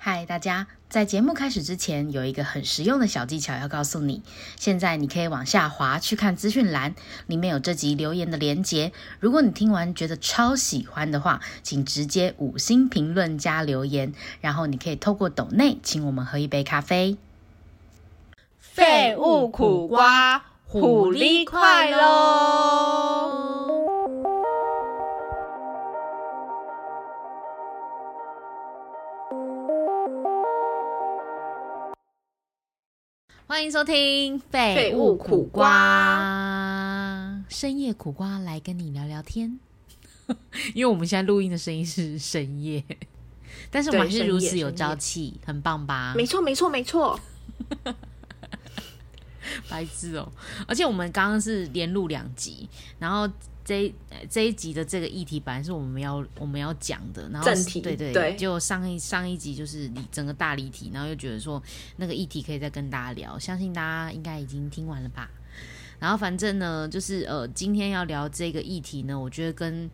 嗨，大家！在节目开始之前，有一个很实用的小技巧要告诉你。现在你可以往下滑去看资讯栏，里面有这集留言的连结。如果你听完觉得超喜欢的话，请直接五星评论加留言，然后你可以透过抖内请我们喝一杯咖啡。废物苦瓜，虎力快喽！欢迎收听《废物苦瓜》，深夜苦瓜来跟你聊聊天。因为我们现在录音的声音是深夜，但是我们还是如此有朝气，很棒吧？没错，没错，没错。白痴哦！而且我们刚刚是连录两集，然后这这一集的这个议题本来是我们要我们要讲的，然后正题对对对就上一上一集就是你整个大离题，然后又觉得说那个议题可以再跟大家聊，相信大家应该已经听完了吧？然后反正呢，就是呃，今天要聊这个议题呢，我觉得跟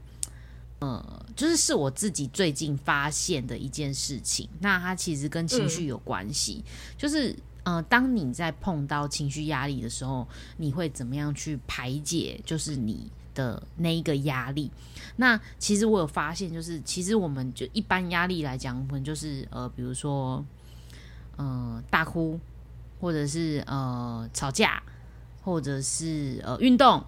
呃，就是是我自己最近发现的一件事情，那它其实跟情绪有关系，就是。呃，当你在碰到情绪压力的时候，你会怎么样去排解？就是你的那一个压力。那其实我有发现，就是其实我们就一般压力来讲，我们就是呃，比如说呃大哭，或者是呃吵架，或者是呃运动，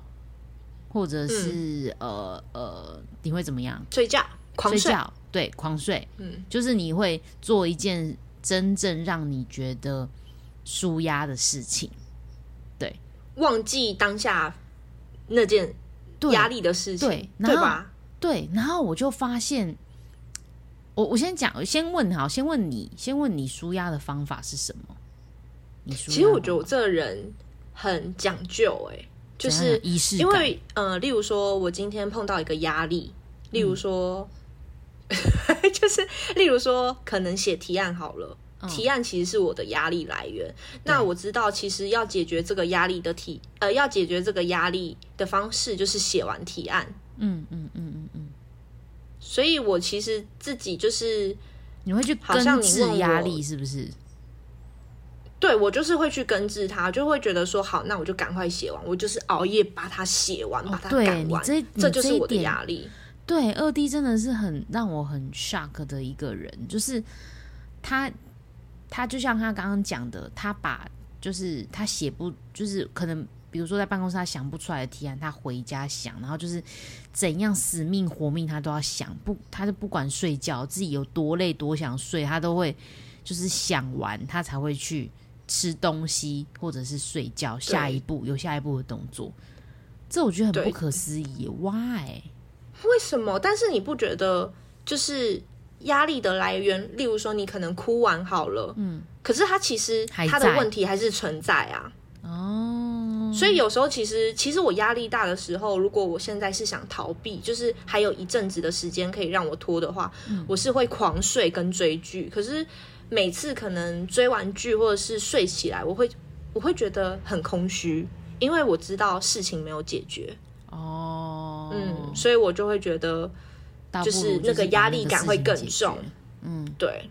或者是、呃呃，你会怎么样？睡觉，狂睡。睡觉，对，狂睡。嗯，就是你会做一件真正让你觉得舒压的事情，对忘记当下那件对压力的事情，对然后对吧？对。然后我就发现，我我先讲，先问好，先问你，先问你舒压的方法是什么？你其实我觉得我这个人很讲究、哎，就是仪式感因为呃，例如说我今天碰到一个压力，例如说，就是例如说，可能写提案好了。提案其实是我的压力来源。那我知道，其实要解决这个压力的提，呃，要解决这个压力的方式就是写完提案。嗯嗯嗯嗯嗯，所以我其实自己就是，你会去好像根治你问我压力，是不是？对我就是会去根治它，就会觉得说，好，那我就赶快写完，我就是熬夜把它写完，把它赶完，你这你这就是我的压力。对，二弟真的是很让我很 shock 的一个人，就是他，他就像他刚刚讲的，他把就是他写不，就是可能比如说在办公室他想不出来的提案，他回家想，然后就是怎样死命活命他都要想，不，他就不管睡觉，自己有多累多想睡，他都会就是想完，他才会去吃东西或者是睡觉，下一步有下一步的动作。这我觉得很不可思议，why？为什么？但是你不觉得就是压力的来源？例如说，你可能哭完好了，嗯，可是他其实还它的问题还是存在啊。哦，所以有时候其实，其实我压力大的时候，如果我现在是想逃避，就是还有一阵子的时间可以让我拖的话，我是会狂睡跟追剧。可是每次可能追完剧或者是睡起来，我会我会觉得很空虚，因为我知道事情没有解决。哦，嗯，所以我就会觉得，就是那个压力感会更重。嗯，对，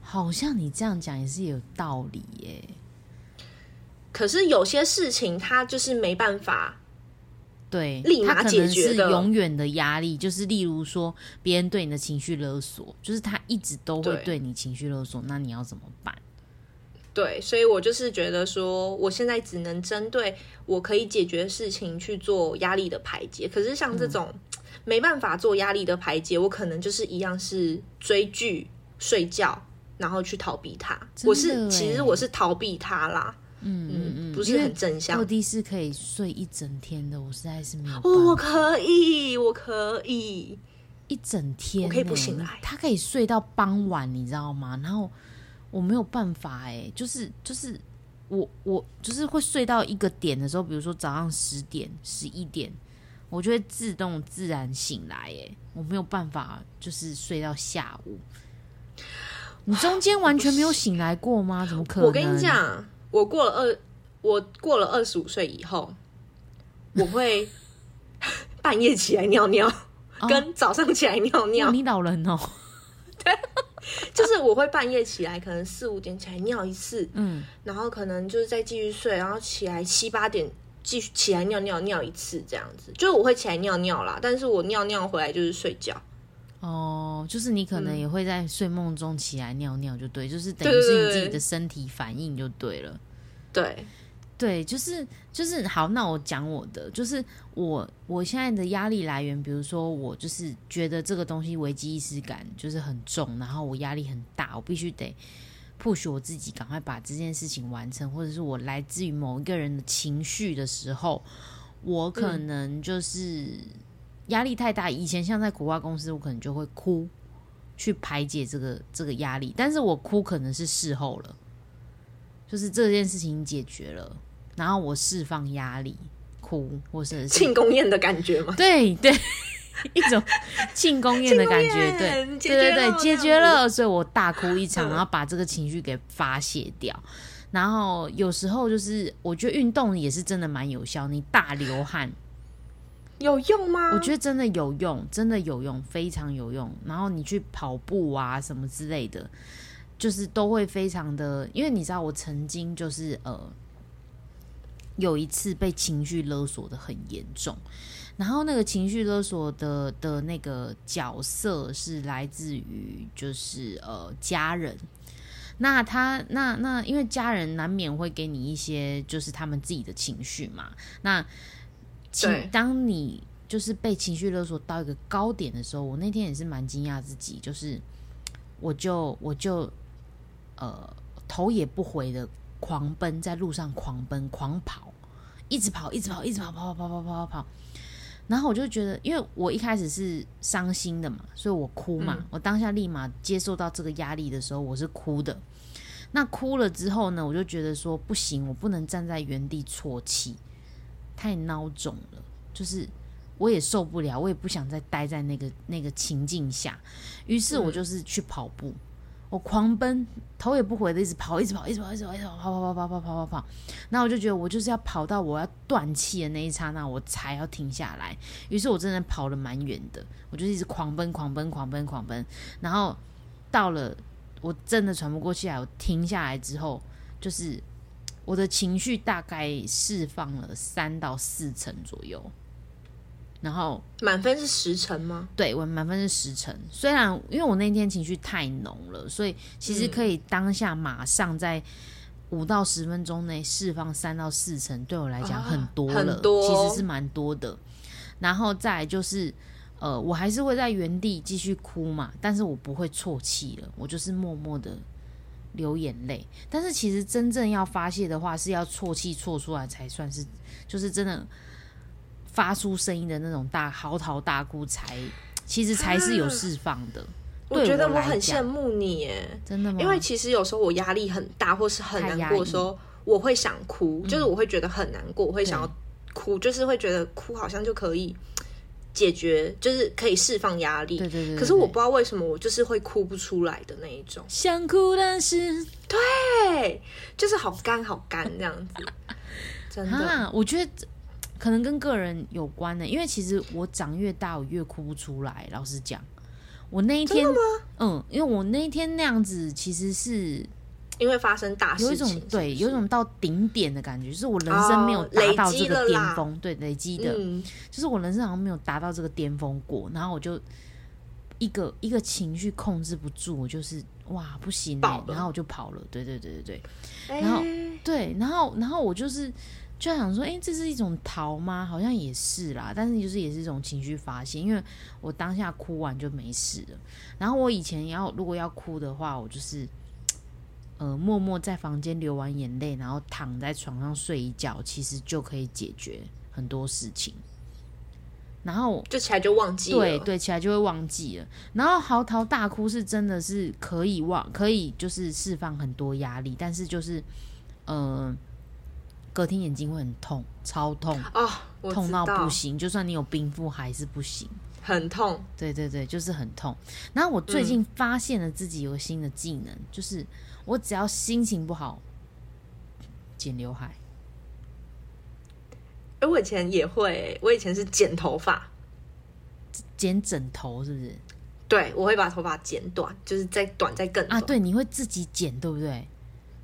好像你这样讲也是有道理耶。可是有些事情它就是没办法，对，立马解决的永远的压力，就是例如说别人对你的情绪勒索，就是他一直都会对对你情绪勒索，那你要怎么办？对，所以我就是觉得说，我现在只能针对我可以解决的事情去做压力的排解。可是像这种、没办法做压力的排解，我可能就是一样是追剧、睡觉，然后去逃避它。我是其欸实我是逃避它啦，嗯嗯嗯，不是很正向。落地是可以睡一整天的，我实在是没有哦，我可以，我可以。一整天、我可以不欸醒来。他可以睡到傍晚，你知道吗？然后我没有办法、哎，就是就是我我就是会睡到一个点的时候，比如说早上十点、十一点，我就会自动自然醒来、哎，我没有办法，就是睡到下午。你中间完全没有醒来过吗？怎么可能？我跟你，讲，我过了二，我过了二十五岁以后，我会 半夜起来尿尿，跟早上起来尿尿。你老人哦，对就是我会半夜起来，可能四五点起来尿一次，嗯，然后可能就是再继续睡，然后起来七八点继续起来尿尿尿一次这样子。就是我会起来尿尿啦，但是我尿尿回来就是睡觉。哦，就是你可嗯能也会在睡梦中起来尿尿，就对，就是等于是你自己的身体反应就对了。对，对，就是就是好，那我讲我的，就是我我现在的压力来源，比如说我就是觉得这个东西危机意识感就是很重，然后我压力很大，我必须得 push 我自己赶快把这件事情完成，或者是我来自于某一个人的情绪的时候，我可能就是压力太大。以前像在国外公司，我可能就会哭去排解这个这个压力，但是我哭可能是事后了。就是这件事情解决了，然后我释放压力，哭，或者是庆功宴的感觉吗？对对，一种庆功宴的感觉，对对对对对，解决了。所以我大哭一场，嗯然后把这个情绪给发泄掉。然后有时候就是，我觉得运动也是真的蛮有效，你大流汗，有用吗？我觉得真的有用，真的有用，非常有用。然后你去跑步啊什么之类的，就是都会非常的，因为你知道我曾经就是呃有一次被情绪勒索的很严重，然后那个情绪勒索的的那个角色是来自于就是呃家人。那他那那，因为家人难免会给你一些就是他们自己的情绪嘛。那情当你就是被情绪勒索到一个高点的时候，我那天也是蛮惊讶自己，就是我就我就呃头也不回的狂奔在路上狂奔狂跑，一直跑一直跑一直跑跑跑跑跑跑跑跑。然后我就觉得，因为我一开始是伤心的嘛，所以我哭嘛。嗯我当下立马接受到这个压力的时候，我是哭的。那哭了之后呢，我就觉得说不行，我不能站在原地啜泣，太孬种了。就是我也受不了，我也不想再待在那个那个情境下。于是我就是去跑步，我狂奔，头也不回的一直跑，一直跑，一直跑，一直跑，一直跑，跑跑跑跑跑跑跑跑。那我就觉得我就是要跑到我要断气的那一刹那，我才要停下来。于是我真的跑了蛮远的，我就一直狂奔、狂奔、狂奔、狂奔。然后到了我真的喘不过气来，我停下来之后，就是我的情绪大概释放了三到四成左右。然后满分是十成吗？对我满分是十成，虽然因为我那天情绪太浓了，所以其实可以当下马上在五到十分钟内释放三到四成，对我来讲啊很多了，很多其实是蛮多的。然后再来就是，呃，我还是会在原地继续哭嘛，但是我不会啜泣了，我就是默默的流眼泪。但是其实真正要发泄的话，是要啜泣啜出来才算是，就是真的发出声音的那种大嚎啕大哭才，其实才是有释放的。对我觉得我很羡慕你耶，真的吗？因为其实有时候我压力很大，或是很难过的时候，我会想哭，就是我会觉得很难过，我会想要哭，就是会觉得哭好像就可以解决，就是可以释放压力。对对对对可是我不知道为什么我就是会哭不出来的那一种，想哭，但是对，就是好干好干这样子，真的。啊，我觉得这可能跟个人有关的，因为其实我长越大，我越哭不出来。老实讲，我那一天，嗯，因为我那一天那样子，其实是因为发生大事情，有一种对，有一种到顶点的感觉，就是我人生没有达到这个巅峰，对，累积的，嗯，就是我人生好像没有达到这个巅峰过，然后我就一个一个情绪控制不住，我就是哇不行、欸，然后我就跑了，对对对对对。哎。然后对，然后然后我就是就想说，哎，这是一种逃吗？好像也是啦，但是就是也是一种情绪发泄，因为我当下哭完就没事了。然后我以前要如果要哭的话，我就是呃默默在房间流完眼泪，然后躺在床上睡一觉，其实就可以解决很多事情。然后就起来就忘记了，对对，起来就会忘记了。然后嚎啕大哭是真的是可以忘，可以就是释放很多压力，但是就是呃，隔天眼睛会很痛，超痛，哦，痛到不行。就算你有冰敷还是不行。很痛，对对对，就是很痛。然后我最近发现了自己有个新的技能，就是我只要心情不好，剪刘海。哎，我以前也会，我以前是剪头发，剪枕头是不是？对，我会把头发剪短，就是再短再更短。啊，对，你会自己剪，对不对？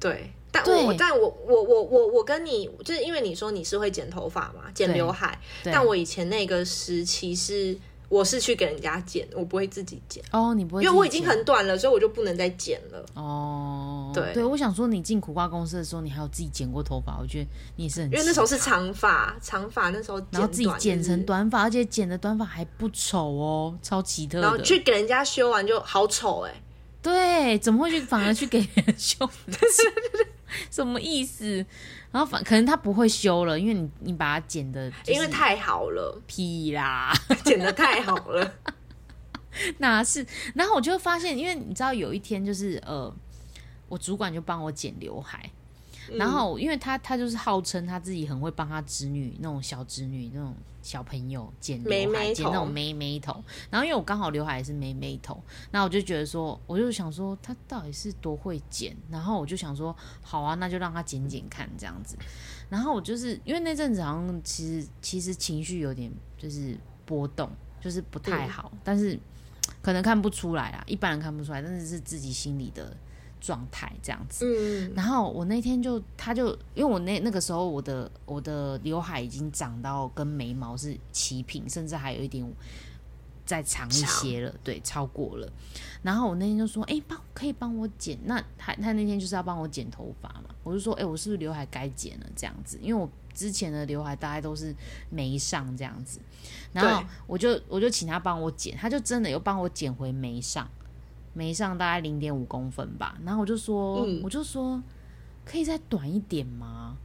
对，但对我但我我我我我跟你，就是因为你说你是会剪头发嘛，剪刘海，但我以前那个时期是我是去给人家剪，我不会自己剪，哦，你不会，因为我已经很短了，所以我就不能再剪了。哦，对对，我想说你进苦瓜公司的时候，你还有自己剪过头发，我觉得你也是很，因为那时候是，长发，长发那时候剪然后自己剪成短发，而且剪的短发还不丑哦，超奇特然后。去给人家修完就好丑哎、对，怎么会去反而去给人修？什么意思？然后反可能他不会修了，因为你你把它剪的，因为太好了，屁啦，剪的太好了。哪是？然后我就发现，因为你知道有一天就是呃，我主管就帮我剪刘海，然后因为他他就是号称他自己很会帮他侄女那种小侄女那种小朋友剪刘海，剪那种妹妹头。然后因为我刚好刘海也是妹妹头，那我就觉得说，我就想说他到底是多会剪，然后我就想说，好啊，那就让他剪剪看这样子。然后我就是因为那阵子好像其实其实情绪有点就是波动，就是不太好，但是可能看不出来啦，一般人看不出来，但是是自己心里的状态这样子。嗯，然后我那天就，他就因为我那那个时候我的我的刘海已经长到跟眉毛是齐平，甚至还有一点再长一些了，对，超过了。然后我那天就说，哎，帮可以帮我剪？那他他那天就是要帮我剪头发嘛，我就说，哎，我是不是刘海该剪了这样子？因为我之前的刘海大概都是眉上这样子，然后我就我就请他帮我剪，他就真的又帮我剪回眉上。眉上大概零点五公分吧，然后我就说，嗯我就说可以再短一点吗？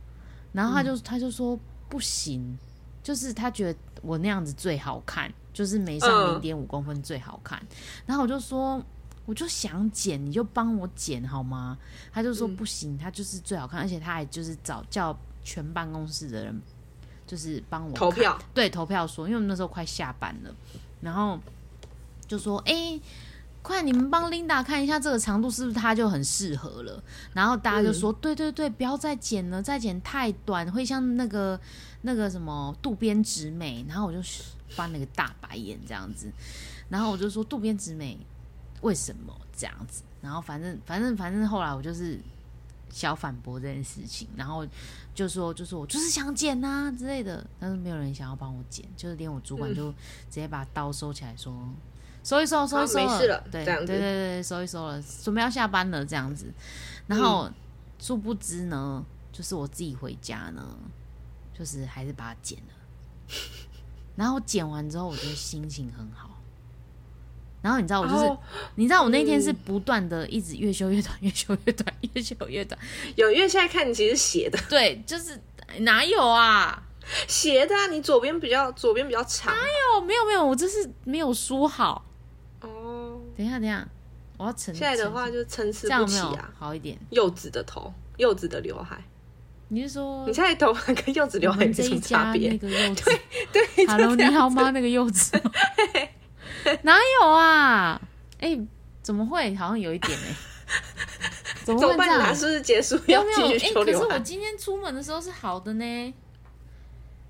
然后他就、他就说不行，就是他觉得我那样子最好看，就是没上嗯零点五公分最好看。然后我就说，我就想剪，你就帮我剪好吗？他就说嗯不行，他就是最好看，而且他还就是找叫全办公室的人，就是帮我投票，对投票说，因为我们那时候快下班了，然后就说：“哎、快你们帮 Linda 看一下这个长度是不是她就很适合了。”然后大家就说：“对对对，不要再剪了，再剪太短会像那个那个什么渡边直美。”然后我就翻了个大白眼这样子，然后我就说：“渡边直美为什么这样子？”然后反正反正反正后来我就是小反驳这件事情，然后就说就说我就是想剪呐、之类的，但是没有人想要帮我剪，就是连我主管就直接把刀收起来说。收一收，收一收好没事了对这样子对对对，收一收了，准备要下班了这样子。然后、殊不知呢，就是我自己回家呢，就是还是把它剪了。然后剪完之后，我觉得心情很好。然后你知道我就是，哦你知道我那天是不断的一直越修越短，越修越短，越修越短。有，因为现在看你其实斜的，对，就是哪有啊？斜的啊，你左边比较左边比较长。哦，没有没有，我这是没有梳好。哦，等一下，等一下，我要澄现在的话就参差不齐啊。好一点？柚子的头，柚子的刘海，你是说你现在头发跟柚子刘海有什么差别？个柚子对？Hello，你好吗？那个柚子 哪有啊？哎、怎么会？好像有一点哎、怎么怎么办？会这是不是结束要继续哎、可是我？今天出门的时候是好的呢，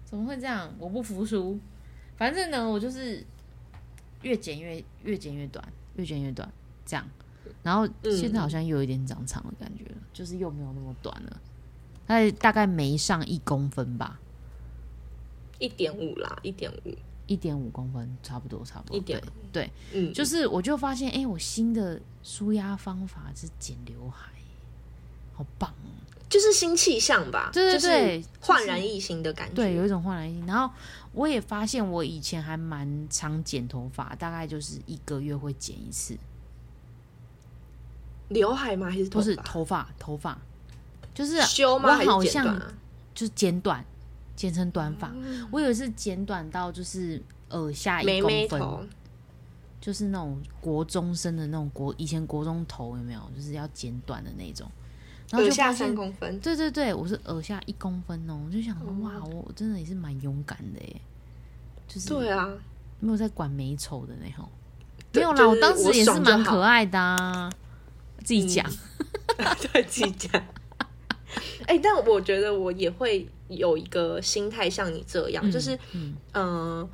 怎么会这样？我不服输。反正呢，我就是越剪越越剪越短，越剪越短，这样。然后嗯现在好像又有一点长长的感觉了，就是又没有那么短了，大概大概没上一公分吧，一点五啦，一点五，一点五公分，差不多差不多。一点对，嗯，就是我就发现，哎、我新的舒压方法是剪刘海，好棒哦！就是新气象吧，对对对就是焕然一新的感觉。对，有一种焕然一新。然后我也发现，我以前还蛮常剪头发，大概就是一个月会剪一次，刘海吗？还是头都是发？头发，头发，就是修吗？我还是剪好像？就是剪短，剪成短发。嗯我有一次剪短到就是耳下一妹公分，妹头，就是那种国中生的那种国以前国中头有没有？就是要剪短的那种。然后就发现三公分。对对对，我是耳下一公分哦，我就想哇，我真的也是蛮勇敢的耶，就是对啊，没有在管美丑的那种。没有啦，就是当时也是蛮可爱的啊，自己讲。对自己讲。哎、但我觉得我也会有一个心态像你这样，就是嗯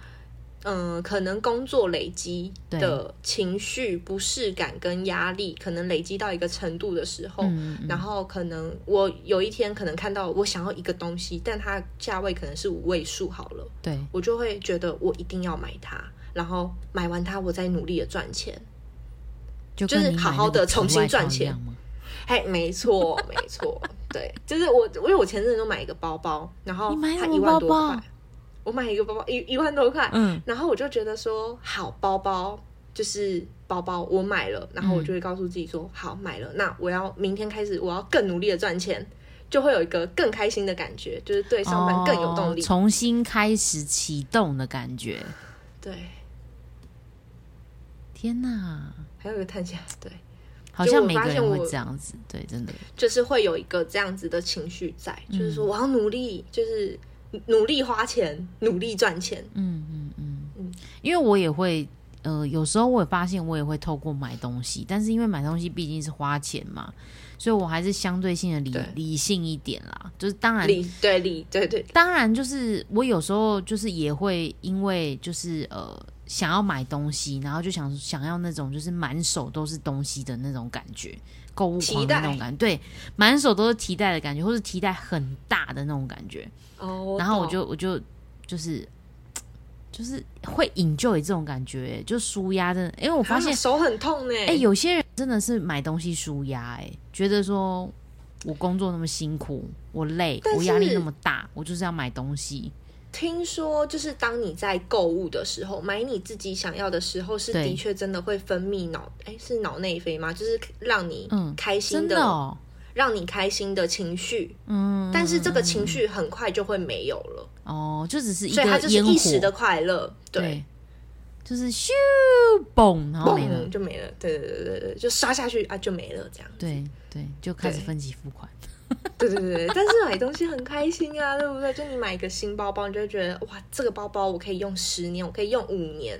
嗯。可能工作累积的情绪不适感跟压力，可能累积到一个程度的时候，嗯嗯然后可能我有一天可能看到我想要一个东西，但它价位可能是五位数好了，对，我就会觉得我一定要买它，然后买完它，我再努力的赚钱。就就是好好的重新赚钱？嘿，没错，没错，对，就是我，因为我前阵子都买一个包包，然后它一万多包包块，我买一个包包一一万多块，嗯，然后我就觉得说，好，包包就是包包，我买了，然后我就会告诉自己说，好，买了，那我要明天开始，我要更努力的赚钱，就会有一个更开心的感觉，就是对上班更有动力。哦重新开始启动的感觉。对，天哪，还有一个探险，对，好像每个人会这样子，对，真的，就是会有一个这样子的情绪在，嗯就是说我要努力，就是努力花钱，努力赚钱。嗯嗯嗯嗯因为我也会。呃，有时候我也发现，我也会透过买东西，但是因为买东西毕竟是花钱嘛，所以我还是相对性的理理性一点啦。就是当然，理对理对对，当然，就是我有时候就是也会因为就是呃想要买东西，然后就想想要那种就是满手都是东西的那种感觉，购物狂的那种感觉，对，满手都是提袋的感觉，或是提袋很大的那种感觉，哦，然后我就我就就是就是会 enjoy 这种感觉，就舒压真的，因为我发现啊手很痛呢。哎、有些人真的是买东西舒压，哎，觉得说我工作那么辛苦，我累，我压力那么大，我就是要买东西。听说就是当你在购物的时候，买你自己想要的时候，是的确真的会分泌脑，哎，是脑内啡吗？就是让你嗯开心真的哦，让你开心的情绪。嗯，但是这个情绪很快就会没有了，哦，就只是一所以它就是个一时的快乐，对对，，就是咻嘣，然后没了，就没了。对对对对对，就刷下去啊，就没了这样。对对，就开始分期付款。对对对对，但是买东西很开心啊，对不对？就你买一个新包包，你就会觉得哇，这个包包我可以用十年，我可以用五年，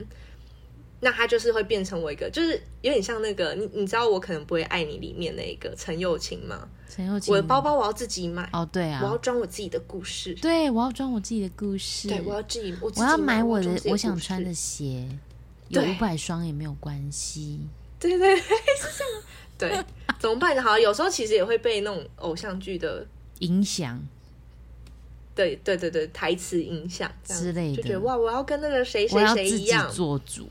那它就是会变成我一个，就是有点像那个你你知道我可能不会爱你里面那个陈幼卿吗？陈幼卿，我的包包我要自己买，哦，对啊我要啊，装我自己的故事，对我要装我自己的故事，对我要自己，我要买我的我想穿的鞋，有对五百双也没有关系。对对对，是这样。对，怎么办呢？好，有时候其实也会被那种偶像剧的，影响对对对对，台词影响之类的就觉得哇，我要跟那个谁我谁谁一样，做主。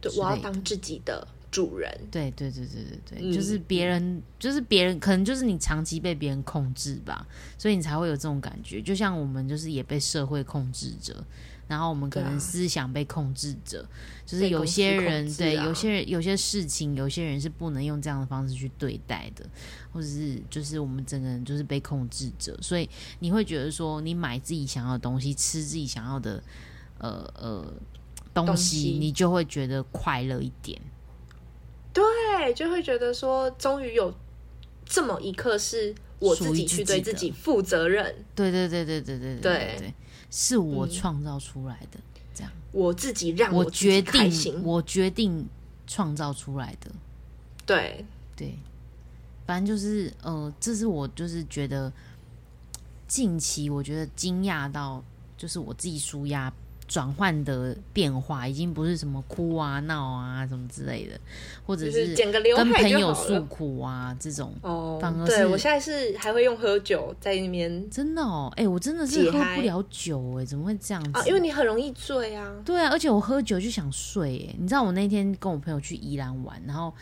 对，我要当自己的主人。对对对对对对，嗯就是别人，就是别人，可能就是你长期被别人控制吧，所以你才会有这种感觉。就像我们就是也被社会控制着，然后我们可能思想被控制着，就是有些人、对有些人有些事情，有些人是不能用这样的方式去对待的，或者是就是我们整个人就是被控制着，所以你会觉得说，你买自己想要的东西，吃自己想要的，呃呃。东东西。西你就会觉得快乐一点，对，就会觉得说，终于有这么一刻是我自己去对自己负责任，对对对对对对对对。对，是我嗯。创造出来的，这样。我自己让我决定。我决定创造出来的，对，对，反正就是呃，这是我就是觉得近期我觉得惊讶到，就是我自己舒压转换的变化，已经不是什么哭啊闹啊什么之类的，或者是跟朋友诉。苦啊这种。哦反而，是对我现在是还会用喝酒在那边真的哦，哎、我真的是喝不了酒哎、怎么会这样子？啊，因为你很容易醉啊。对啊，而且我喝酒就想睡哎，你知道我那天跟我朋友去宜兰玩，然后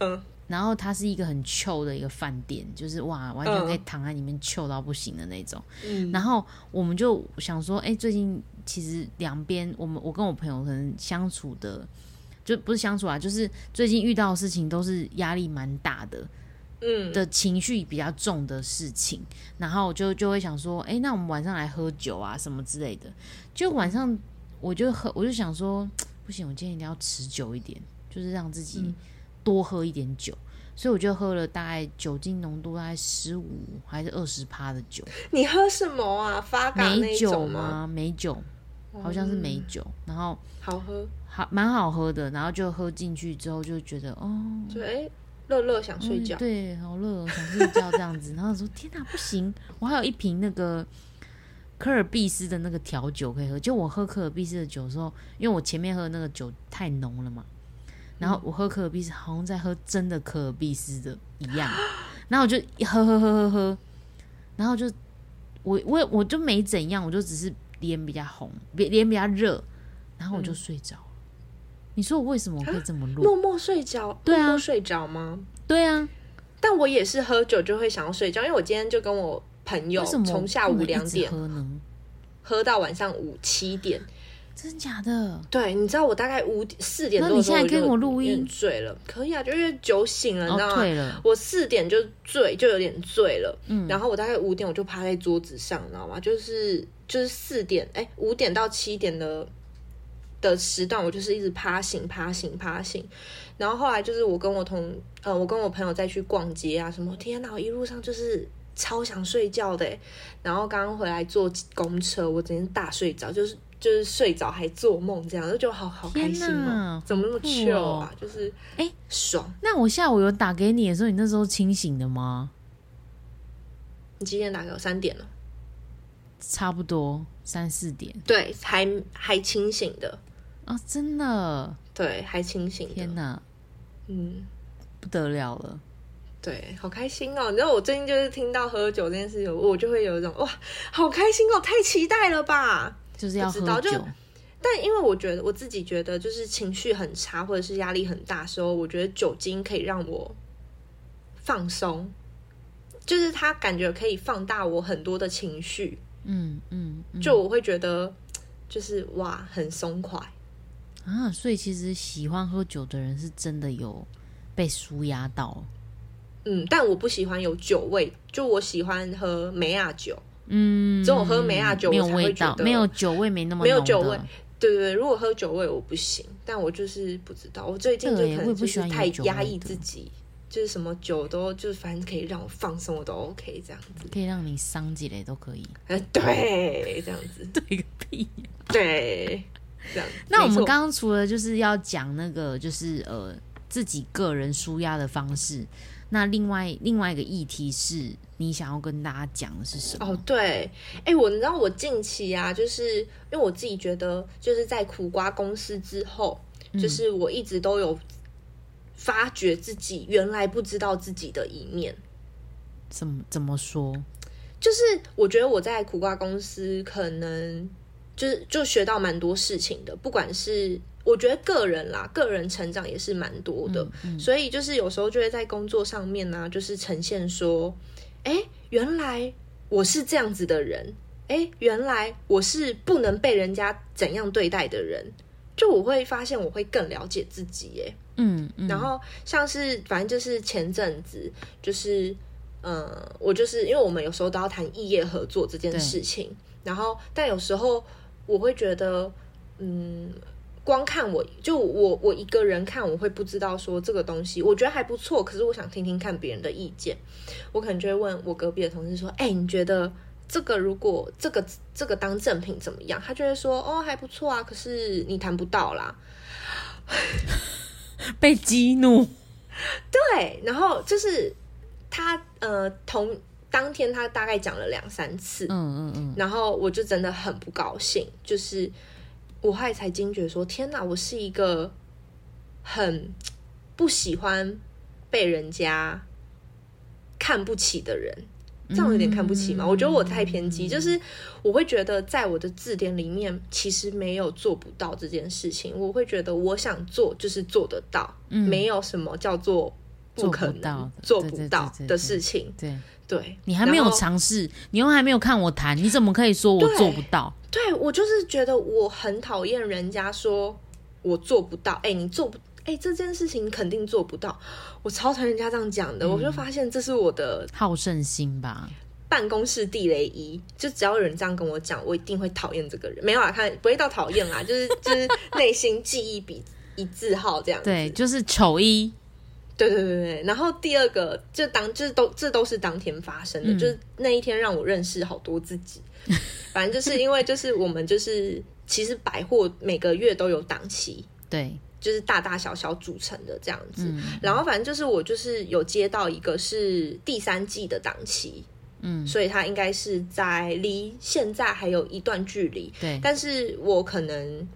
嗯，然后它是一个很 chill 的一个饭店，就是哇，完全可以躺在里面 chill 到不行的那种。嗯然后我们就想说，哎、最近其实两边我们我跟我朋友可能相处的，就不是相处啊，就是最近遇到的事情都是压力蛮大的，嗯，的情绪比较重的事情，然后就就会想说，哎、那我们晚上来喝酒啊什么之类的。就晚上我就喝，我就想说，不行，我今天一定要持久一点，就是让自己嗯多喝一点酒。所以我就喝了大概酒精浓度大概十五还是二十趴的酒，你喝什么啊？发嘎那一美酒吗？美酒，好像是美嗯酒，然后好喝，好蛮好喝的，然后就喝进去之后就觉得哦，就哎，乐乐想睡嗯觉。对，好热哦，想睡觉这样子。然后说天哪，不行，我还有一瓶那个科尔必斯的那个调酒可以喝。就我喝科尔必斯的酒的时候，因为我前面喝的那个酒太浓了嘛，然后我喝可尔必斯好像在喝真的可尔必斯的一样，然后我就一喝喝喝喝喝，然后就我我我就没怎样，我就只是脸比较红，脸脸比较热，然后我就睡着了。你说我为什么我可以这么弱？默默睡着，对啊默默睡着吗？对啊，但我也是喝酒就会想要睡觉，因为我今天就跟我朋友从下午两点喝呢？喝到晚上五七点。真假的？对，你知道我大概五点四点多的时候你现在跟就我录音有点醉了，可以啊，就因为酒醒了，你知道哦，吗？我四点就醉，就有点醉了，嗯然后我大概五点我就趴在桌子上，你知道吗？就是就是四点，哎，五点到七点的的时段，我就是一直趴醒、趴醒、趴醒。然后后来就是我跟我同呃，我跟我朋友再去逛街啊，什么天哪，我一路上就是超想睡觉的欸。然后刚刚回来坐公车，我整天大睡着，就是就是睡着还做梦，这样就觉得好好开心天哦哪，怎么那么好酷 chill 哦啊？就是哎爽。那我下午有打给你的时候，你那时候清醒的吗？你几点打给我？三点了。差不多三四点对，还还清醒的，啊，真的，对，还清醒的。天哪，嗯，不得了了！对，好开心哦！你知道我最近就是听到喝酒这件事情，我就会有一种哇，好开心哦，太期待了吧！就是要喝酒，但因为我觉得我自己觉得，就是情绪很差或者是压力很大的时候，我觉得酒精可以让我放松，就是它感觉可以放大我很多的情绪，嗯嗯嗯就我会觉得就是哇，很松快。啊，所以其实喜欢喝酒的人是真的有被舒压到，嗯，但我不喜欢有酒味，就我喜欢喝梅亚酒。嗯，只有喝梅亚酒没有我才会味道，觉得没有酒味，没那么浓没有酒味对对对，如果喝酒味我不行，但我就是不知道，我最近就可能就是太压抑自己，就是什么酒都就是反正可以让我放松，我都 OK 这样子。可以让你伤几类都可以。呃，对，这样子，对个屁！对，这样。那我们刚刚除了就是要讲那个就是呃自己个人舒压的方式，那另外另外一个议题是你想要跟大家讲的是什么？哦，对，哎、我你知道我近期啊，就是因为我自己觉得，就是在苦瓜公司之后，嗯就是我一直都有发觉自己原来不知道自己的一面。怎么怎么说？就是我觉得我在苦瓜公司可能就是就学到蛮多事情的，不管是我觉得个人啦，个人成长也是蛮多的，所以就是有时候就会在工作上面呢、就是呈现说，哎，原来我是这样子的人，哎，原来我是不能被人家怎样对待的人，就我会发现我会更了解自己，耶。嗯嗯，然后像是反正就是前阵子就是。嗯，我就是因为我们有时候都要谈异业合作这件事情，然后但有时候我会觉得，嗯，光看我就我我一个人看，我会不知道说这个东西，我觉得还不错，可是我想听听看别人的意见，我可能就会问我隔壁的同事说，哎、你觉得这个如果这个这个当赠品怎么样？他就会说，哦，还不错啊，可是你谈不到啦。被激怒，对，然后就是他呃同当天他大概讲了两三次，嗯嗯嗯，然后我就真的很不高兴，就是我后来才惊觉说，天哪，我是一个很不喜欢被人家看不起的人。这样有点看不起嘛？我觉得我太偏激，就是我会觉得在我的字典里面，其实没有做不到这件事情。我会觉得我想做就是做得到，没有什么叫做不可做不到能做不到的事情。对对你还没有尝试，你又还没有看我弹，你怎么可以说我做不到？对我就是觉得我很讨厌人家说我做不到，哎、你做不，哎、这件事情肯定做不到，我超讨厌人家这样讲的，我就发现这是我的好胜心吧，办公室地雷一，就只要有人这样跟我讲，我一定会讨厌这个人。没有啊，看不会到讨厌啦，就是就是 内心记忆比一字号这样子。对，就是丑一，对对对对，然后第二个就当就是都这都是当天发生的，嗯就是那一天让我认识好多自己。反正就是因为就是我们就是其实百货每个月都有档期，对，就是大大小小组成的这样子。嗯然后反正就是我就是有接到一个是第三季的档期，嗯，所以它应该是在离现在还有一段距离。对，但是我可能。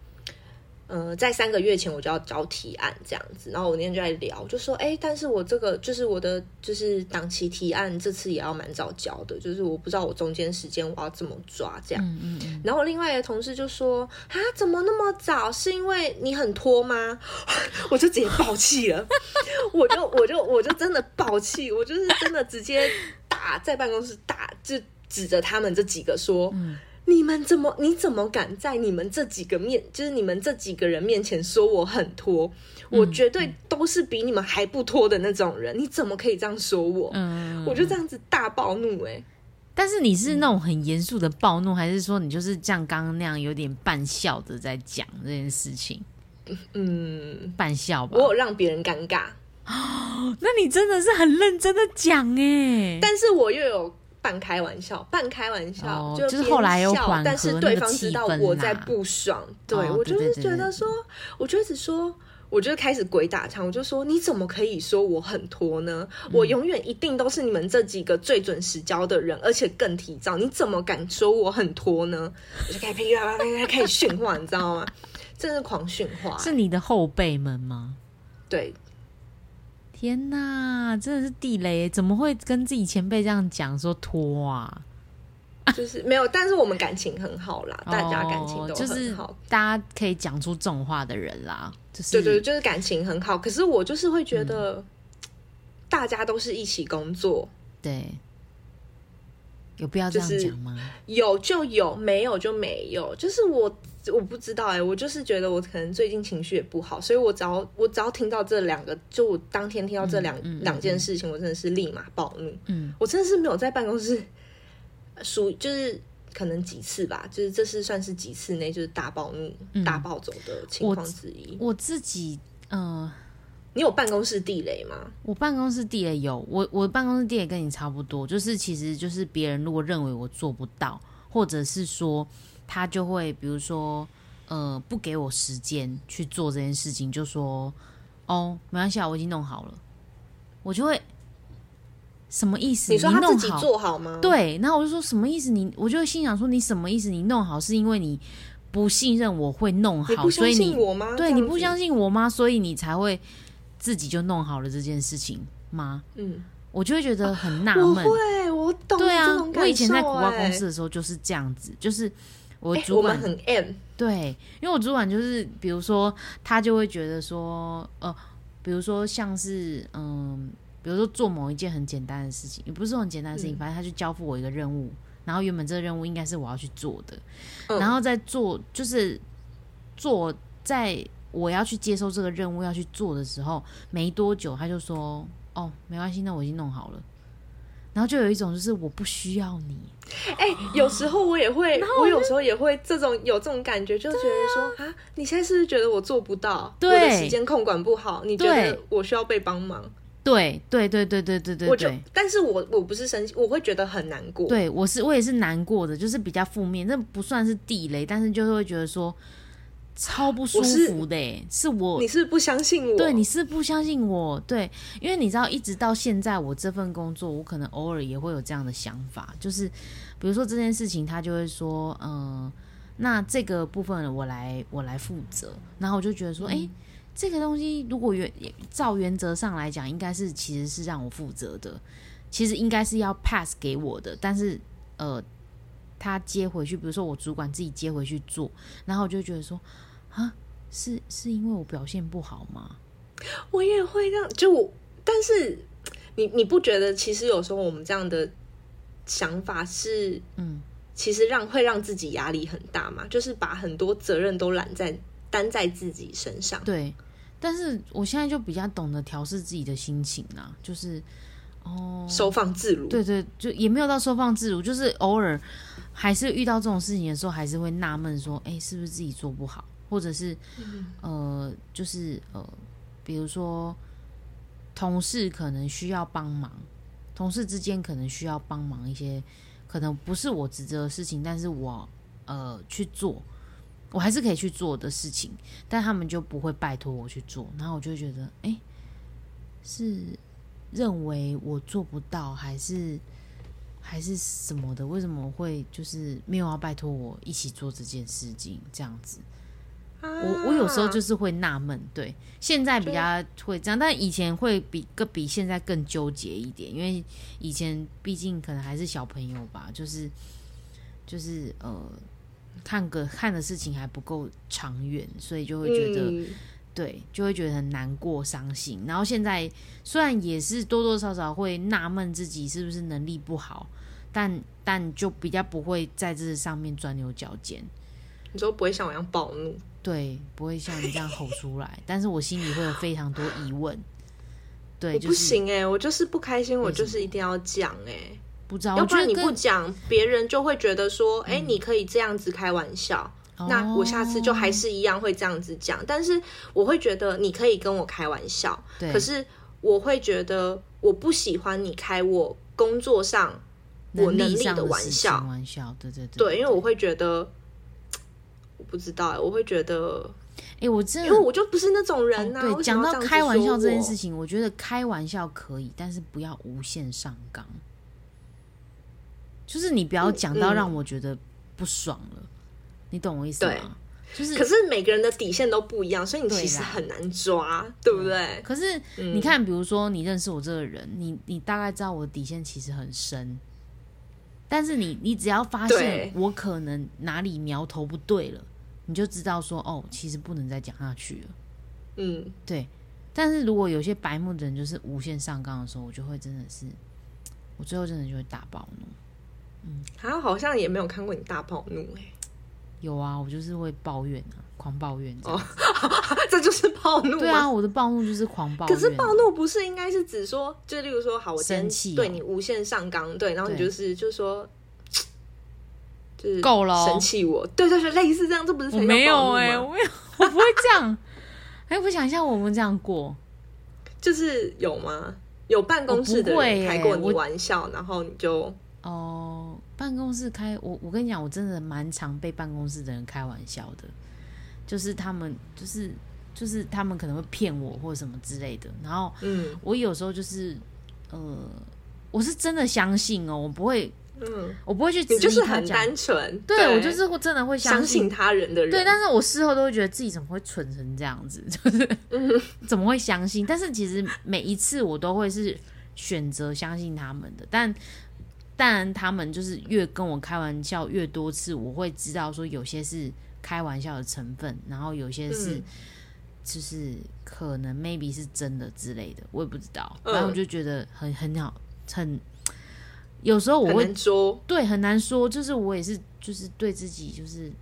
呃，在三个月前我就要交提案这样子，然后我那天就在聊，就说，哎，但是我这个就是我的就是档期提案，这次也要蛮早交的，就是我不知道我中间时间我要怎么抓这样。嗯嗯。然后另外一个同事就说，啊，怎么那么早？是因为你很拖吗？我就直接爆气了，我就我就我就真的爆气，我就是真的直接打在办公室打，就指着他们这几个说。你们怎么？你怎么敢在你们这几个面，就是你们这几个人面前说我很拖？我绝对都是比你们还不拖的那种人。你怎么可以这样说我？嗯，我就这样子大暴怒哎！但是你是那种很严肃的暴怒，还是说你就是像刚刚那样有点半笑的在讲这件事情？嗯，半笑吧。我有让别人尴尬那你真的是很认真的讲哎！但是我又有。半开玩笑，半开玩笑，就是后来有缓但是对方知道我在不爽，对我就是觉得说，我就一直说，我就开始鬼打墙，我就说你怎么可以说我很拖呢？我永远一定都是你们这几个最准时交的人，而且更提早，你怎么敢说我很拖呢？我就开始噼啪啪啪开始训话，你知道吗？真是狂训话，是你的后辈们吗？对。天呐，真的是地雷！怎么会跟自己前辈这样讲说拖啊？就是没有，但是我们感情很好啦，大家感情都很好，大家可以讲出这种话的人啦。就是对对，就是感情很好。可是我就是会觉得，大家都是一起工作，对。有必要这样讲吗？有就有，没有就没有。就是我，我不知道哎，我就是觉得我可能最近情绪也不好，所以我只要我只要听到这两个，就我当天听到这两两件事情，我真的是立马暴怒。嗯，我真的是没有在办公室属，就是可能几次吧，就是这是算是几次内就是大暴怒、大暴走的情况之一。我自己，嗯。你有办公室地雷吗？我办公室地雷有，我我办公室地雷跟你差不多，就是其实就是别人如果认为我做不到，或者是说他就会比如说呃不给我时间去做这件事情，就说哦没关系啊，我已经弄好了，我就会什么意思？你说他自己做好吗？对，然后我就说什么意思？你我就心想说你什么意思？你弄好是因为你不信任我会弄好，所以你对你不相信我吗？所以你才会。自己就弄好了这件事情吗？嗯，我就会觉得很纳闷。会，我懂。对啊，我以前在国外公司的时候就是这样子，就是我主管很 M。对，因为我主管就是，比如说他就会觉得说，呃，比如说像是嗯，比如说做某一件很简单的事情，也不是很简单的事情，反正他就交付我一个任务，然后原本这个任务应该是我要去做的，然后在做就是做在。我要去接受这个任务要去做的时候，没多久他就说：“哦，没关系，那我已经弄好了。”然后就有一种就是我不需要你。哎，有时候我也会，我有时候也会这种有这种感觉，就觉得说啊，你现在是不是觉得我做不到？我的时间控管不好？你觉得我需要被帮忙？对对对对对对对。我就，但是我我不是生气，我会觉得很难过。对我是我也是难过的，就是比较负面，那不算是地雷，但是就是会觉得说。超不舒服的，是我你是不相信我？对，你是不相信我？对，因为你知道，一直到现在，我这份工作，我可能偶尔也会有这样的想法，就是比如说这件事情，他就会说，嗯，那这个部分我来我来负责，然后我就觉得说，哎，这个东西如果原照原则上来讲，应该是其实是让我负责的，其实应该是要 pass 给我的，但是呃，他接回去，比如说我主管自己接回去做，然后我就觉得说。啊，是是因为我表现不好吗？我也会这样，就我，但是你你不觉得其实有时候我们这样的想法是，嗯，其实让会让自己压力很大嘛？就是把很多责任都揽在担在自己身上。对，但是我现在就比较懂得调试自己的心情啊，就是哦，收放自如。对对，就也没有到收放自如，就是偶尔还是遇到这种事情的时候，还是会纳闷说，哎，是不是自己做不好？或者是，呃，就是呃，比如说，同事可能需要帮忙，同事之间可能需要帮忙一些，可能不是我职责的事情，但是我呃去做，我还是可以去做的事情，但他们就不会拜托我去做，然后我就觉得，哎，是认为我做不到，还是？还是什么的，为什么会就是没有要拜托我一起做这件事情这样子？我我有时候就是会纳闷，对，现在比较会这样，但以前会比更比现在更纠结一点，因为以前毕竟可能还是小朋友吧，就是就是呃，看个看的事情还不够长远，所以就会觉得。对，就会觉得很难过、伤心。然后现在虽然也是多多少少会纳闷自己是不是能力不好，但但就比较不会在这上面钻牛角尖。你说不会像我一样暴怒？对，不会像你这样吼出来。但是我心里会有非常多疑问。对，不行哎，我就是不开心，我就是一定要讲哎，不知道，要不然你不讲，别人就会觉得说，哎，你可以这样子开玩笑。那我下次就还是一样会这样子讲，但是我会觉得你可以跟我开玩笑，可是我会觉得我不喜欢你开我工作上我能力的玩笑，玩笑，对对对，对，因为我会觉得我不知道，我会觉得，哎，我真的，因为我就不是那种人呐。对，讲到开玩笑这件事情，我觉得开玩笑可以，但是不要无限上纲，就是你不要讲到让我觉得不爽了。你懂我意思吗？就是，可是每个人的底线都不一样，所以你其实很难抓，对不对？可是你看，比如说你认识我这个人，你你大概知道我的底线其实很深，但是你你只要发现我可能哪里苗头不对了，你就知道说哦，其实不能再讲下去了。嗯，对。但是如果有些白目的人就是无限上纲的时候，我就会真的是，我最后真的就会大暴怒。嗯，他好像也没有看过你大暴怒哎。有啊，我就是会抱怨啊，狂抱怨哦，这就是暴怒。对啊，我的暴怒就是狂暴怨。可是暴怒不是应该是指说，就例如说，好，我生气，对你无限上纲，对，然后你就是就是说，就是够了，生气我，对对对，类似这样，这不是没有哎，我没有，我不会这样。哎，我想一下，我们这样过，就是有吗？有办公室的人开过你玩笑，然后你就哦。办公室开我，我跟你讲，我真的蛮常被办公室的人开玩笑的，就是他们，就是就是他们可能会骗我或者什么之类的。然后，嗯，我有时候就是，呃，我是真的相信哦，我不会，嗯，我不会去，你就是很单纯，对我就是会真的会相信他人的人，对。但是我事后都会觉得自己怎么会蠢成这样子，就是怎么会相信？但是其实每一次我都会是选择相信他们的，但。当然，他们就是越跟我开玩笑越多次，我会知道说有些是开玩笑的成分，然后有些是就是可能 maybe 是真的之类的，我也不知道。然后我就觉得很很好，很有时候我会说对很难说，就是我也是就是对自己就是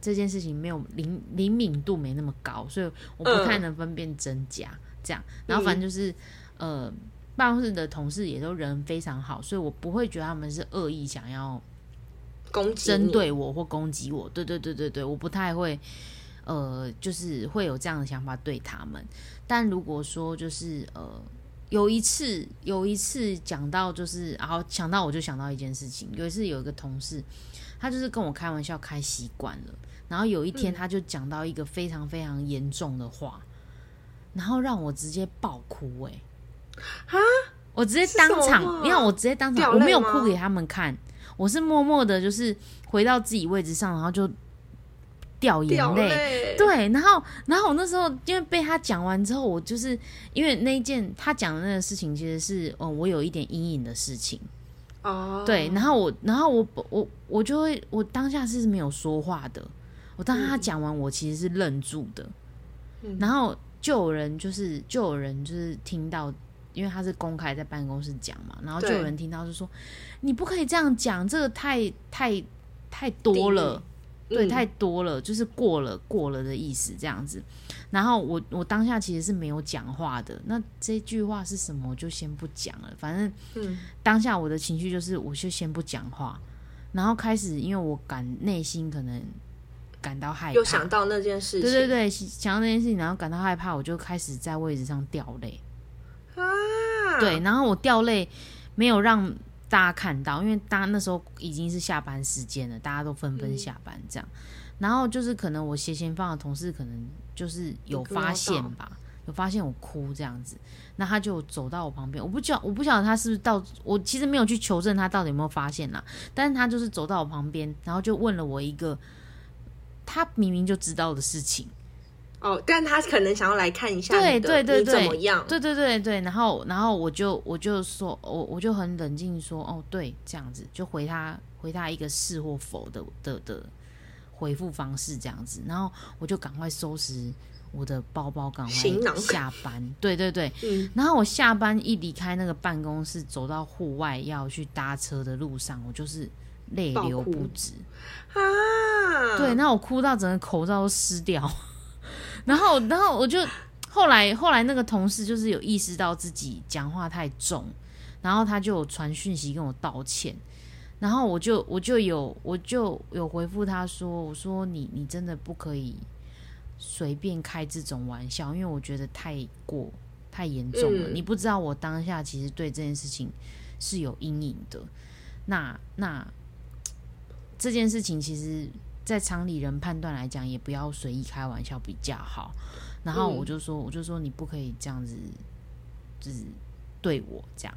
这件事情没有灵灵敏度没那么高，所以我不太能分辨真假这样。然后反正就是呃。办公室的同事也都人非常好，所以我不会觉得他们是恶意想要攻击、针对我或攻击我。对对对对对，我不太会，呃，就是会有这样的想法对他们。但如果说就是呃，有一次有一次讲到就是，然后想到我就想到一件事情，有一次有一个同事，他就是跟我开玩笑开习惯了，然后有一天他就讲到一个非常非常严重的话，然后让我直接爆哭哎。啊！我直接当场，你看我直接当场，我没有哭给他们看，我是默默的，就是回到自己位置上，然后就掉眼泪。对，然后，然后我那时候因为被他讲完之后，我就是因为那一件他讲的那个事情，其实是哦，我有一点阴影的事情。哦，对，然后我，然后我，我，我就会，我当下是没有说话的。我当他讲完，我其实是愣住的。然后就有人，就是就有人，就是听到。因为他是公开在办公室讲嘛，然后就有人听到就说：“你不可以这样讲，这个太太太多了，对，太多了，就是过了过了的意思这样子。”然后我我当下其实是没有讲话的，那这句话是什么，我就先不讲了。反正，嗯，当下我的情绪就是，我就先不讲话，然后开始，因为我感内心可能感到害怕，又想到那件事情，对对对，想到那件事情，然后感到害怕，我就开始在位置上掉泪。对，然后我掉泪，没有让大家看到，因为大家那时候已经是下班时间了，大家都纷纷下班这样。然后就是可能我斜前方的同事可能就是有发现吧，有发现我哭这样子，那他就走到我旁边，我不晓我不晓得他是不是到我其实没有去求证他到底有没有发现啦，但是他就是走到我旁边，然后就问了我一个他明明就知道的事情。哦，但他可能想要来看一下对对对对你怎么样？对对对对，然后然后我就我就说，我我就很冷静说，哦，对，这样子就回他回他一个是或否的的的回复方式这样子，然后我就赶快收拾我的包包，赶快下班。对对对，嗯，然后我下班一离开那个办公室，走到户外要去搭车的路上，我就是泪流不止。啊，对，，那我哭到整个口罩都湿掉，然后，然后我就后来后来那个同事就是有意识到自己讲话太重，然后他就有传讯息跟我道歉，然后我就我就有我就有回复他说，我说你你真的不可以随便开这种玩笑，因为我觉得太过太严重了，嗯。你不知道我当下其实对这件事情是有阴影的，那那这件事情其实，在常理人判断来讲，也不要随意开玩笑比较好。然后我就说，我就说你不可以这样子，就是对我这样。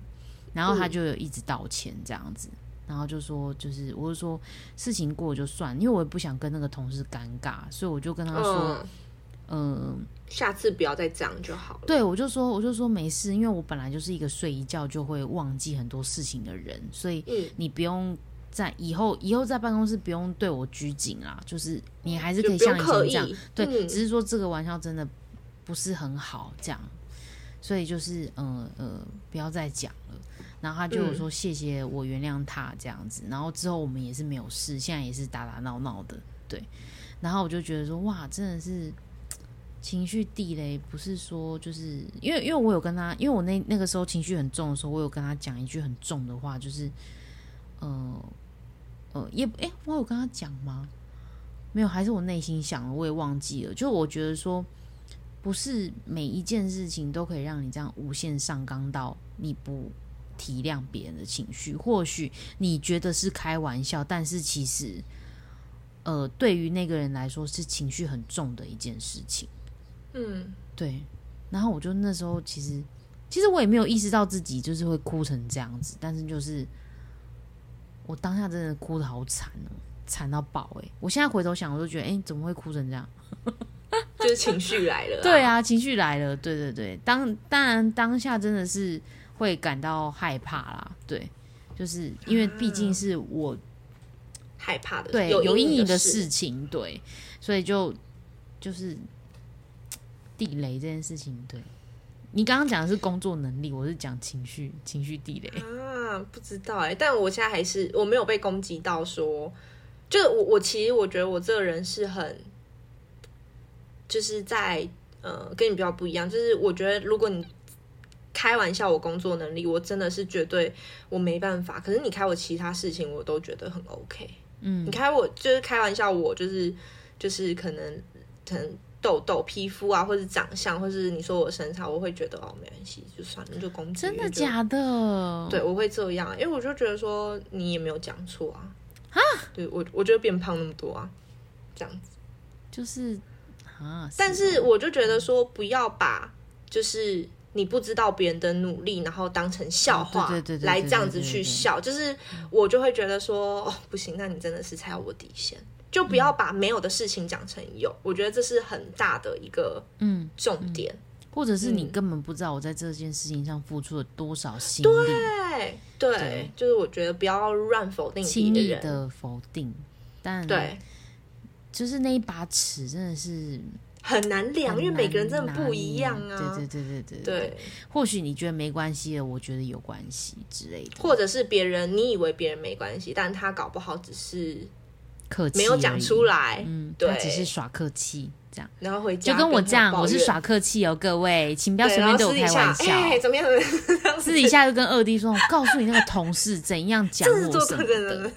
然后他就有一直道歉这样子，然后就说，就是我就说事情过就算，因为我也不想跟那个同事尴尬，所以我就跟他说，嗯，嗯、下次不要再这样就好了。对，我就说，我就说没事，因为我本来就是一个睡一觉就会忘记很多事情的人，所以嗯，你不用在以后以后在办公室不用对我拘谨啦，就是你还是可以像以前这样，，对，嗯只是说这个玩笑真的不是很好，这样，所以就是呃呃不要再讲了。然后他就有嗯说谢谢我原谅他这样子，然后之后我们也是没有事，现在也是打打闹闹的，对。然后我就觉得说哇，真的是情绪地雷，不是说就是因为因为我有跟他，因为我那那个时候情绪很重的时候，我有跟他讲一句很重的话，就是呃呃也诶，我有跟他讲吗？没有，还是我内心想了，我也忘记了。就我觉得说，不是每一件事情都可以让你这样无限上纲到你不体谅别人的情绪。或许你觉得是开玩笑，但是其实，呃，对于那个人来说是情绪很重的一件事情。嗯，对，然后我就那时候其实，其实我也没有意识到自己就是会哭成这样子，但是就是我当下真的哭的好惨哦，惨到爆哎、我现在回头想，我都觉得哎、诶怎么会哭成这样？就是情绪来了。对，啊，情绪来了，对对对，当当然当下真的是会感到害怕啦，对，就是因为毕竟是我害怕的，对有有阴影的的事情，对，所以就就是地雷这件事情，对你刚刚讲的是工作能力，我是讲情绪情绪地雷，啊，不知道哎、但我现在还是我没有被攻击到说，就是我我其实我觉得我这个人是很，就是在呃跟你比较不一样，就是我觉得如果你开玩笑我工作能力，我真的是绝对我没办法，可是你开我其他事情我都觉得很 OK，嗯。你开我就是开玩笑我就是就是可能可能。痘痘、皮肤啊，或是长相，或是你说我身材，我会觉得哦，没关系，就算了，就攻击。真的假的？对，我会这样，因为我就觉得说你也没有讲错啊。啊，对我我就变胖那么多啊，这样子。就是啊，但哦是我就觉得说，不要把就是你不知道别人的努力，然后当成笑话哦对对来这样子去笑，就是我就会觉得说，哦，不行，那你真的是踩到我底线。就不要把没有的事情讲成有，我觉得这是很大的一个嗯，重点。或者是你嗯根本不知道我在这件事情上付出了多少心力，对就是我觉得不要乱否定轻。易的否定，但对，就是那一把尺真的是很难量，因为每个人真的不一样啊。捏对对对对对对，或许你觉得没关系的，我觉得有关系之类的，或者是别人，你以为别人没关系，但他搞不好只是客气没有讲出来，来，嗯，对他只是耍客气这样，然后回家就跟我这样，我是耍，客气哦，各位，请不要对，随便对我开玩笑。哎，怎么样？私底下就跟二弟说：“我告诉你那个同事怎样讲我什么对的，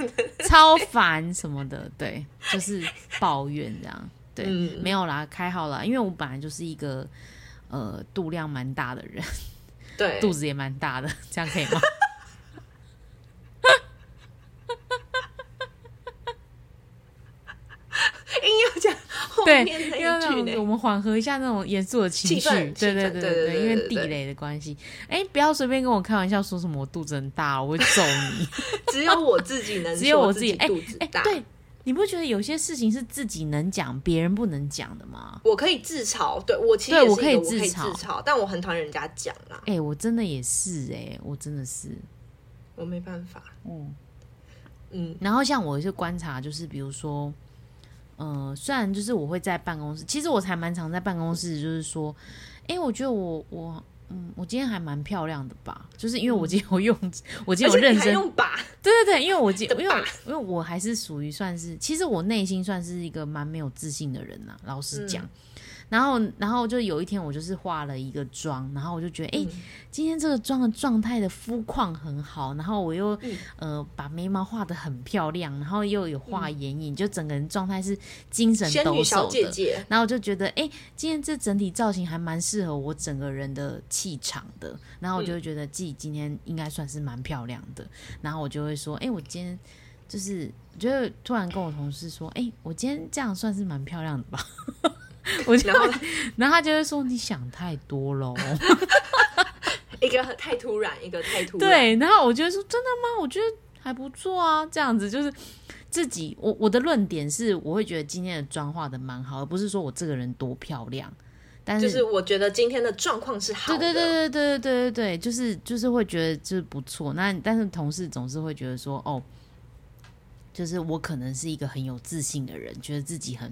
超烦什么的，对，就是抱怨这样。对，嗯没有啦，开好了，因为我本来就是一个呃肚量蛮大的人，对，肚子也蛮大的，这样可以吗？对，面那要一句呢？让我们缓和一下那种严肃的情绪，对对对对对对因为地雷的关系。哎，不要随便跟我开玩笑，说什么我肚子很大，我会揍你。只有我自己能说，只有我自自己哎肚子大。对，你不觉得有些事情是自己能讲，别人不能讲的吗？我可以自嘲，对我其实我可以自自嘲嘲，但我很讨厌人家讲啦，哎，我真的也是哎，我真的是，我没办法。嗯。嗯，然后像我就观察，就是比如说，呃，虽然就是我会在办公室，其实我才蛮常在办公室，就是说，哎，我觉得我我嗯，我今天还蛮漂亮的吧，就是因为我今天有用，我今天认真，用吧，对对对，因为我今 因为因为我还是属于算是，其实我内心算是一个蛮没有自信的人呐、老实讲。然后，然后就有一天，我就是化了一个妆，然后我就觉得，哎、嗯今天这个妆的状态的肤况很好，然后我又、嗯呃把眉毛画的很漂亮，然后又有画眼影，就整个人状态是精神抖擞的。姐姐，然后我就觉得，哎、今天这整体造型还蛮适合我整个人的气场的。然后我就会觉得自己今天应该算是蛮漂亮的。然后我就会说，哎、我今天就是，我就会突然跟我同事说，哎、我今天这样算是蛮漂亮的吧？我就然后 然后他就会说你想太多喽。一个太突然，一个太突然。，对，然后我觉得说真的吗？我觉得还不错啊，这样子就是自己我我的论点是，我会觉得今天的妆化的蛮好，而不是说我这个人多漂亮。但是就是我觉得今天的状况是好的。对对对对对对对对对，就是就是会觉得就是不错。那但是同事总是会觉得说，哦，就是我可能是一个很有自信的人，觉得自己很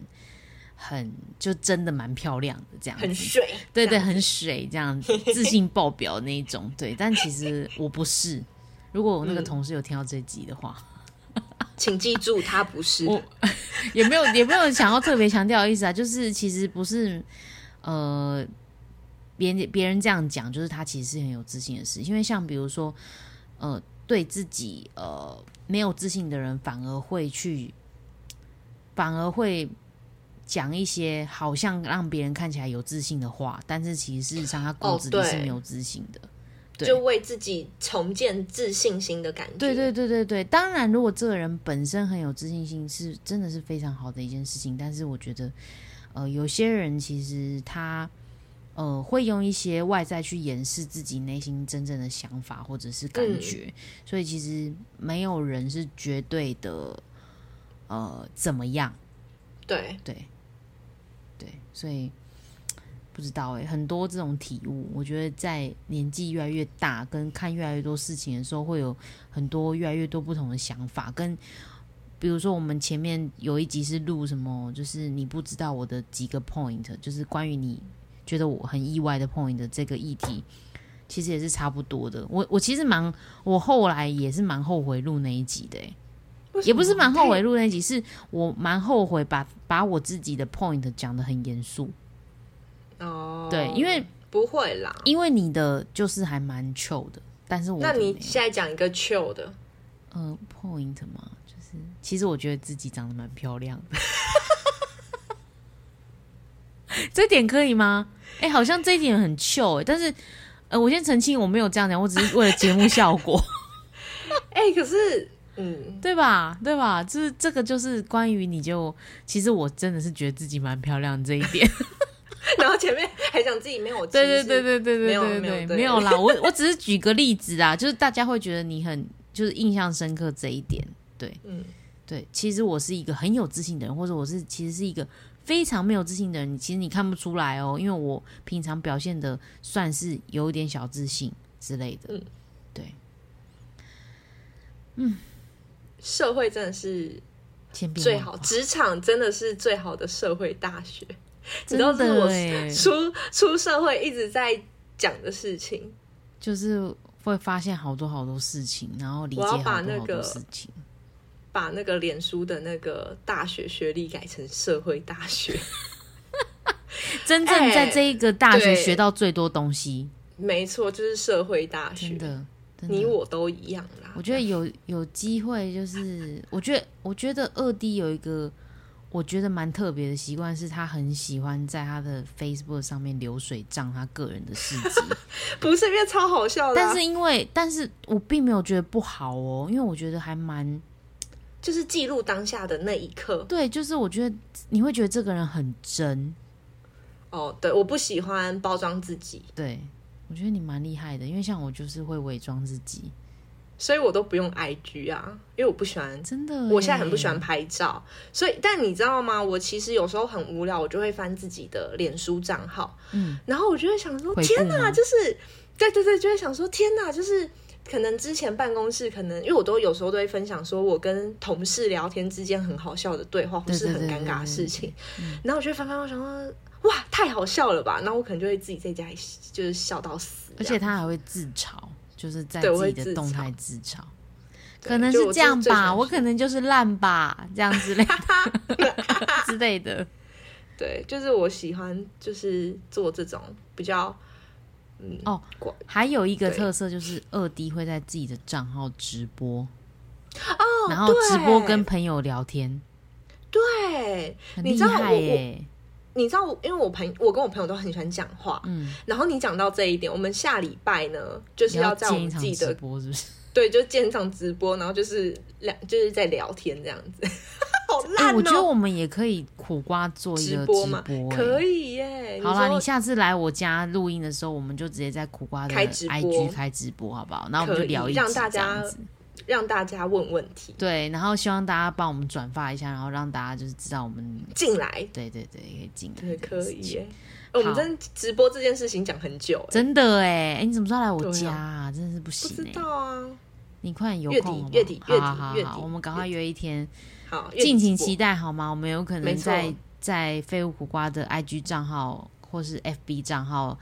很就真的蛮漂亮的这样子，很水。对对，很水这样子，自信爆表那一种。对，但其实我不是。如果我那个嗯同事有听到这集的话，请记住，他不是。我也没有也没有想要特别强调的意思啊，就是其实不是呃，别人别人这样讲，就是他其实是很有自信的事。因为像比如说，呃，对自己呃没有自信的人，反而会去，反而会讲一些好像让别人看起来有自信的话，但是其实事实上他骨哦子里是没有自信的。对就为自己重建自信心的感觉。对对对对对，当然，如果这个人本身很有自信心，是真的是非常好的一件事情。但是我觉得，呃，有些人其实他呃会用一些外在去掩饰自己内心真正的想法或者是感觉，所以其实没有人是绝对的呃怎么样，对对对，所以。不知道哎、很多这种体悟，我觉得在年纪越来越大，跟看越来越多事情的时候，会有很多越来越多不同的想法。跟比如说，我们前面有一集是录什么，就是你不知道我的几个 point，就是关于你觉得我很意外的 point 的这个议题，其实也是差不多的。我我其实蛮，我后来也是蛮后悔录那一集的、也不是蛮后悔录那一集，是我蛮后悔把把我自己的 point 讲的很严肃。哦，对，因为不会啦。因为你的就是还蛮 chill 的，但是我那你现在讲一个 chill 的，呃 point 嘛，就是其实我觉得自己长得蛮漂亮的，这点可以吗？哎、好像这一点很 chill 哎、但是呃，我先澄清，我没有这样讲，我只是为了节目效果，哎、可是，嗯，对吧？对吧？就是这个就是关于你就，其实我真的是觉得自己蛮漂亮这一点。然后前面还想自己没有歧对对对对对对对对，没有啦，我我只是举个例子啊，就是大家会觉得你很就是印象深刻这一点，对。嗯，对，其实我是一个很有自信的人，或者我是其实是一个非常没有自信的人，其实你看不出来哦，因为我平常表现的算是有一点小自信之类的，嗯。对，社会真的是最好，职场真的是最好的社会大学。你真知道这是我出出社会一直在讲的事情。就是会发现好多好多事情，然后理解好多好多事情。把那个脸书的那个大学学历改成社会大学，真正在哎这一个大学学到最多东西，没错，就是社会大学真。的，真的你我都一样啦。我觉得有有机会，就是我觉得我觉得二弟有一个我觉得蛮特别的习惯，是他很喜欢在他的 Facebook 上面流水账他个人的事迹，不是因为超好笑的啊、但是因为但是我并没有觉得不好哦，因为我觉得还蛮就是记录当下的那一刻。对，就是我觉得你会觉得这个人很真。哦，对，我不喜欢包装自己。对，我觉得你蛮厉害的，因为像我就是会伪装自己。所以我都不用 IG 啊，因为我不喜欢，真的，我现在很不喜欢拍照。所以，但你知道吗？我其实有时候很无聊，我就会翻自己的脸书账号，嗯，然后我就会想说，天哪，就是，对对对，就会想说，天哪，就是可能之前办公室，可能因为我都有时候都会分享，说我跟同事聊天之间很好笑的对话，或是很尴尬的事情，然后我就会翻翻，我想说，哇，太好笑了吧？然后我可能就会自己在家里就是笑到死，而且他还会自嘲。就是在自己的动态自嘲，可能是这样吧，我可能就是烂吧，这样之类的 之类的。对，就是我喜欢，就是做这种比较，嗯哦，还有一个特色就是二 D 会在自己的账号直播哦，然后直播跟朋友聊天，对，很厉害耶。你知道，因为我朋我跟我朋友都很喜欢讲话，嗯，然后你讲到这一点，我们下礼拜呢就是要在我们自己的播，是不是？对，就建场直播，然后就是两就是在聊天这样子，好烂哦！我觉得我们也可以苦瓜做一个直播嘛，可以耶。好啦，你下次来我家录音的时候，我们就直接在苦瓜的 IG 开直播，好不好？然后我们就聊一让大家。让大家问问题，对，然后希望大家帮我们转发一下，然后让大家就是知道我们进来，对对对，可以进来，可以耶。我们真直播这件事情讲很久，真的哎，哎，你怎么知道来我家啊？真的是不行，不知道啊。你快点有空，月底月底月底，我们赶快约一天，好，敬请期待好吗？我们有可能在在废物苦瓜的 IG 账号或是 FB 账号。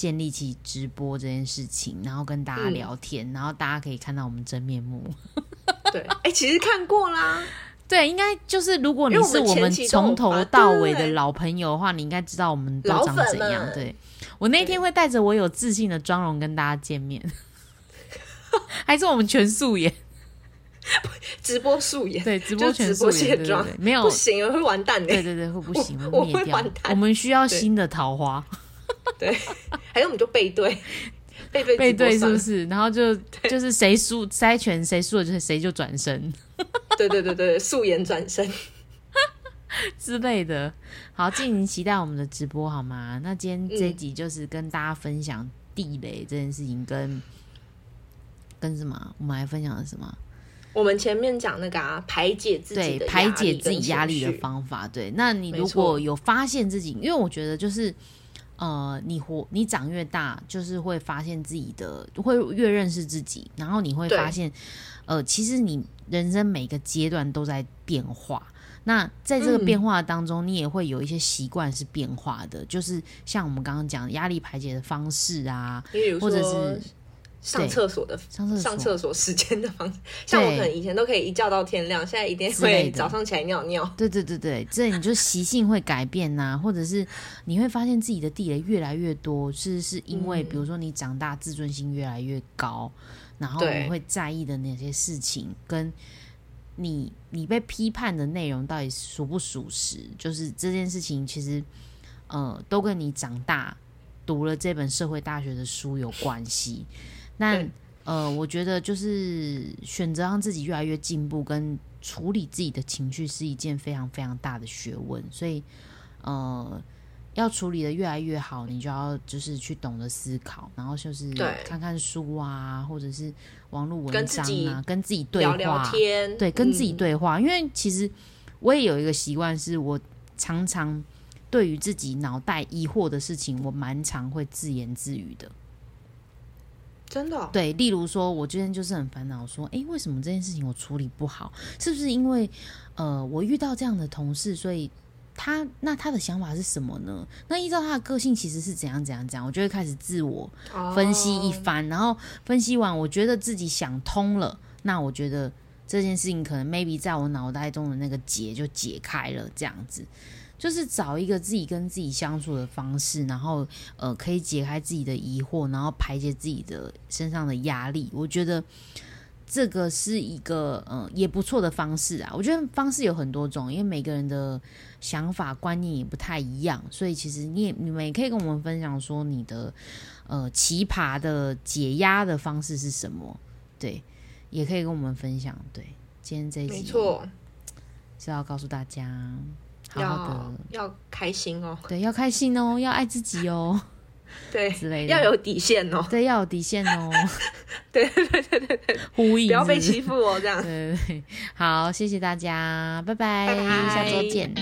建立起直播这件事情，然后跟大家聊天，然后大家可以看到我们真面目。对，哎，其实看过啦。对，应该就是如果你是我们从头到尾的老朋友的话，你应该知道我们都长怎样。对，我那天会带着我有自信的妆容跟大家见面，还是我们全素颜？直播素颜？对，直播全素颜妆，没有不行，会完蛋的。对对对，会不行，会灭掉。我们需要新的桃花。对，还有我们就背对，背对背对是不是？然后就就是谁输猜拳，谁输了就是谁就转身。对对对对，素颜转身之类的。好，敬请期待我们的直播好吗？那今天这集就是跟大家分享地雷这件事情，跟跟什么？我们还分享了什么？我们前面讲那个啊，排解自己的排解自己压力的方法。对，那你如果有发现自己，因为我觉得就是。呃，你活你长越大，就是会发现自己的，会越认识自己，然后你会发现，呃，其实你人生每个阶段都在变化。那在这个变化当中，你也会有一些习惯是变化的，就是像我们刚刚讲压力排解的方式啊，或者是。上厕所的上厕所。时间的方式，像我可能以前都可以一觉到天亮，现在一定会早上起来尿尿。对对对对，这你就习性会改变呐，或者是你会发现自己的地雷越来越多，是是因为比如说你长大自尊心越来越高，然后你会在意的那些事情，跟你你被批判的内容到底属不属实，就是这件事情其实呃都跟你长大读了这本社会大学的书有关系。那呃，我觉得就是选择让自己越来越进步，跟处理自己的情绪是一件非常非常大的学问。所以呃，要处理的越来越好，你就要就是去懂得思考，然后就是看看书啊，或者是网络文章啊，跟自己对话，对，跟自己对话。因为其实我也有一个习惯，是我常常对于自己脑袋疑惑的事情，我蛮常会自言自语的。真的对，例如说，我今天就是很烦恼，说，哎，为什么这件事情我处理不好？是不是因为，呃，我遇到这样的同事，所以他那他的想法是什么呢？那依照他的个性，其实是怎样怎样讲，我就会开始自我分析一番，然后分析完，我觉得自己想通了，那我觉得这件事情可能 maybe 在我脑袋中的那个结就解开了，这样子。就是找一个自己跟自己相处的方式，然后呃，可以解开自己的疑惑，然后排解自己的身上的压力。我觉得这个是一个呃也不错的方式啊。我觉得方式有很多种，因为每个人的想法观念也不太一样，所以其实你也你们也可以跟我们分享说你的呃奇葩的解压的方式是什么？对，也可以跟我们分享。对。今天这一集没错，是要告诉大家，好好的要要开心哦，对，要开心哦，要爱自己哦，对，之类的。要有底线哦，对，要有底线哦，对对对对对对，呼应。不要被欺负哦，这样。对对对，好，谢谢大家，拜拜，拜拜。下周见。